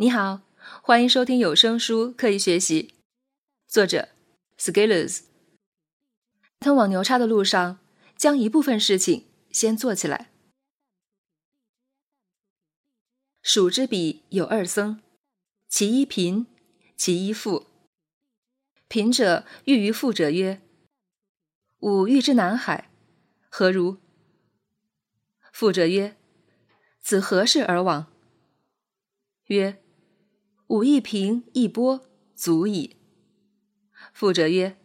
你好，欢迎收听有声书《刻意学习》，作者 Skillers。通往牛叉的路上，将一部分事情先做起来。蜀之比有二僧，其一贫，其一富。贫者欲于富者曰：“吾欲之南海，何如？”富者曰：“子何事而往？”曰：吾一平一波，足矣。富者曰：“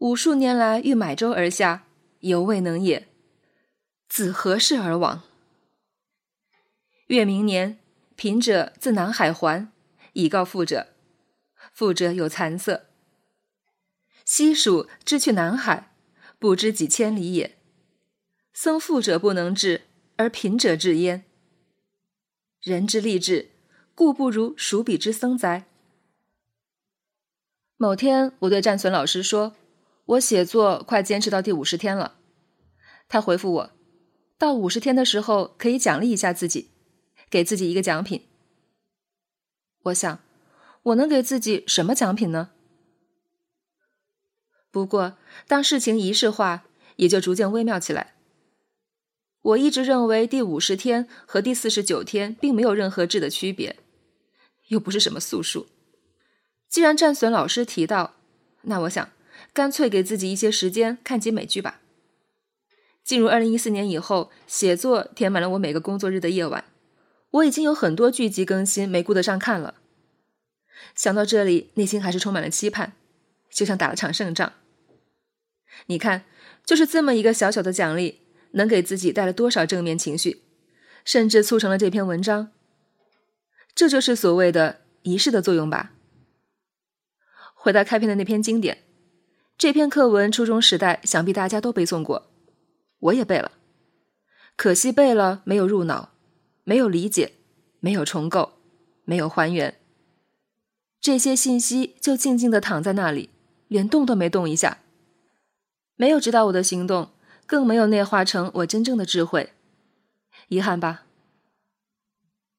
吾数年来欲买舟而下，犹未能也。子何事而往？”月明年，贫者自南海还，以告富者。富者有惭色。西蜀之去南海，不知几千里也。僧富者不能至，而贫者至焉。人之立志。故不如数比之僧哉？某天，我对战损老师说：“我写作快坚持到第五十天了。”他回复我：“到五十天的时候，可以奖励一下自己，给自己一个奖品。”我想，我能给自己什么奖品呢？不过，当事情仪式化，也就逐渐微妙起来。我一直认为第五十天和第四十九天并没有任何质的区别。又不是什么素数。既然战损老师提到，那我想干脆给自己一些时间看集美剧吧。进入二零一四年以后，写作填满了我每个工作日的夜晚。我已经有很多剧集更新没顾得上看了。想到这里，内心还是充满了期盼，就像打了场胜仗。你看，就是这么一个小小的奖励，能给自己带来多少正面情绪，甚至促成了这篇文章。这就是所谓的仪式的作用吧。回到开篇的那篇经典，这篇课文初中时代想必大家都背诵过，我也背了，可惜背了没有入脑，没有理解，没有重构，没有还原，这些信息就静静的躺在那里，连动都没动一下，没有指导我的行动，更没有内化成我真正的智慧，遗憾吧。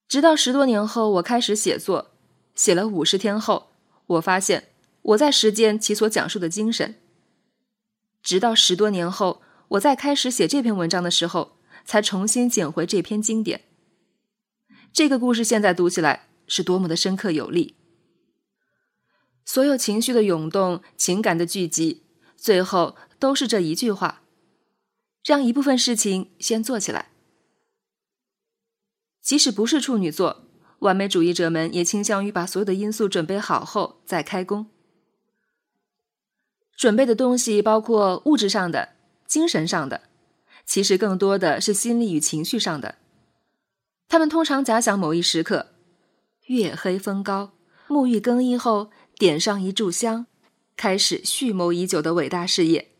直到十多年后，我开始写作，写了五十天后，我发现我在实践其所讲述的精神。直到十多年后，我在开始写这篇文章的时候，才重新捡回这篇经典。这个故事现在读起来是多么的深刻有力。所有情绪的涌动，情感的聚集，最后都是这一句话：让一部分事情先做起来。即使不是处女座，完美主义者们也倾向于把所有的因素准备好后再开工。准备的东西包括物质上的、精神上的，其实更多的是心理与情绪上的。他们通常假想某一时刻，月黑风高，沐浴更衣后，点上一炷香，开始蓄谋已久的伟大事业。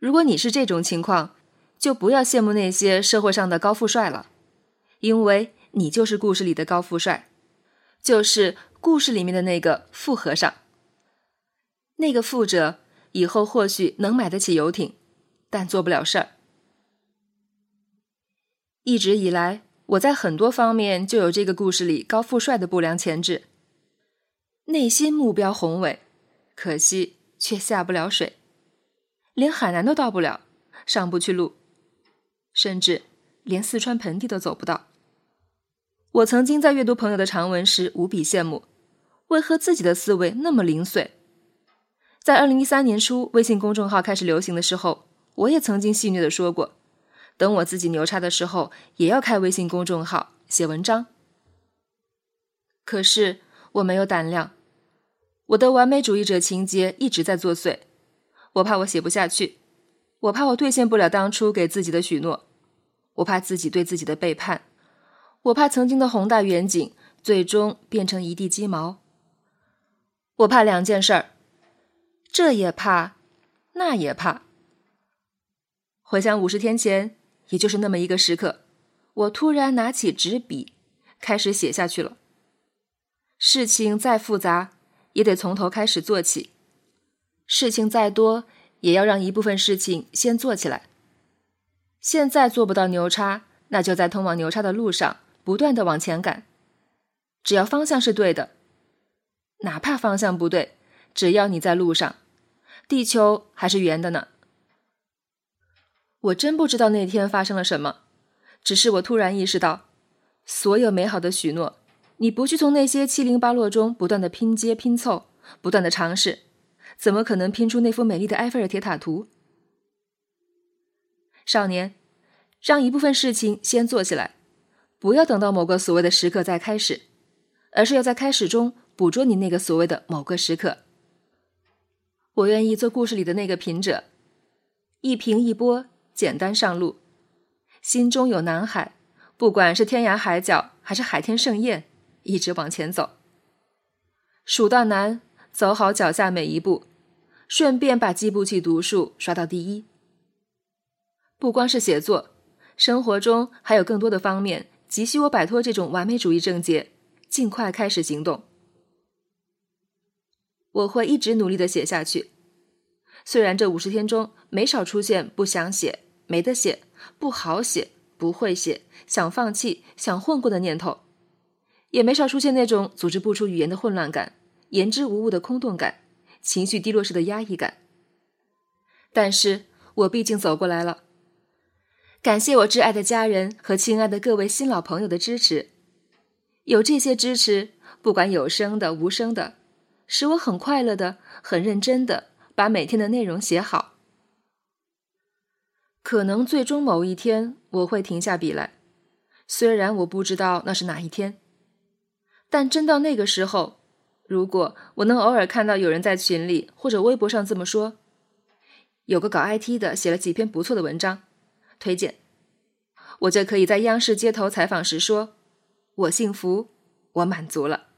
如果你是这种情况，就不要羡慕那些社会上的高富帅了。因为你就是故事里的高富帅，就是故事里面的那个富和尚。那个富者以后或许能买得起游艇，但做不了事儿。一直以来，我在很多方面就有这个故事里高富帅的不良潜质，内心目标宏伟，可惜却下不了水，连海南都到不了，上不去路，甚至连四川盆地都走不到。我曾经在阅读朋友的长文时无比羡慕，为何自己的思维那么零碎？在二零一三年初，微信公众号开始流行的时候，我也曾经戏谑的说过，等我自己牛叉的时候，也要开微信公众号写文章。可是我没有胆量，我的完美主义者情节一直在作祟，我怕我写不下去，我怕我兑现不了当初给自己的许诺，我怕自己对自己的背叛。我怕曾经的宏大远景最终变成一地鸡毛。我怕两件事儿，这也怕，那也怕。回想五十天前，也就是那么一个时刻，我突然拿起纸笔，开始写下去了。事情再复杂，也得从头开始做起；事情再多，也要让一部分事情先做起来。现在做不到牛叉，那就在通往牛叉的路上。不断的往前赶，只要方向是对的，哪怕方向不对，只要你在路上，地球还是圆的呢。我真不知道那天发生了什么，只是我突然意识到，所有美好的许诺，你不去从那些七零八落中不断的拼接拼凑，不断的尝试，怎么可能拼出那幅美丽的埃菲尔铁塔图？少年，让一部分事情先做起来，不要等到某个所谓的时刻再开始，而是要在开始中捕捉你那个所谓的某个时刻。我愿意做故事里的那个品者，一平一波，简单上路，心中有南海，不管是天涯海角还是海天盛宴，一直往前走，蜀道难，走好脚下每一步，顺便把计步器读数刷到第一。不光是写作，生活中还有更多的方面急需我摆脱这种完美主义症结，尽快开始行动。我会一直努力的写下去，虽然这五十天中没少出现不想写、没得写、不好写、不会写、想放弃、想混过的念头，也没少出现那种组织不出语言的混乱感、言之无物的空洞感、情绪低落时的压抑感。但是我毕竟走过来了。感谢我挚爱的家人和亲爱的各位新老朋友的支持，有这些支持，不管有声的、无声的，使我很快乐的、很认真的把每天的内容写好。可能最终某一天我会停下笔来，虽然我不知道那是哪一天，但真到那个时候，如果我能偶尔看到有人在群里或者微博上这么说，有个搞 IT 的写了几篇不错的文章。推荐，我就可以在央视街头采访时说：“我幸福，我满足了。”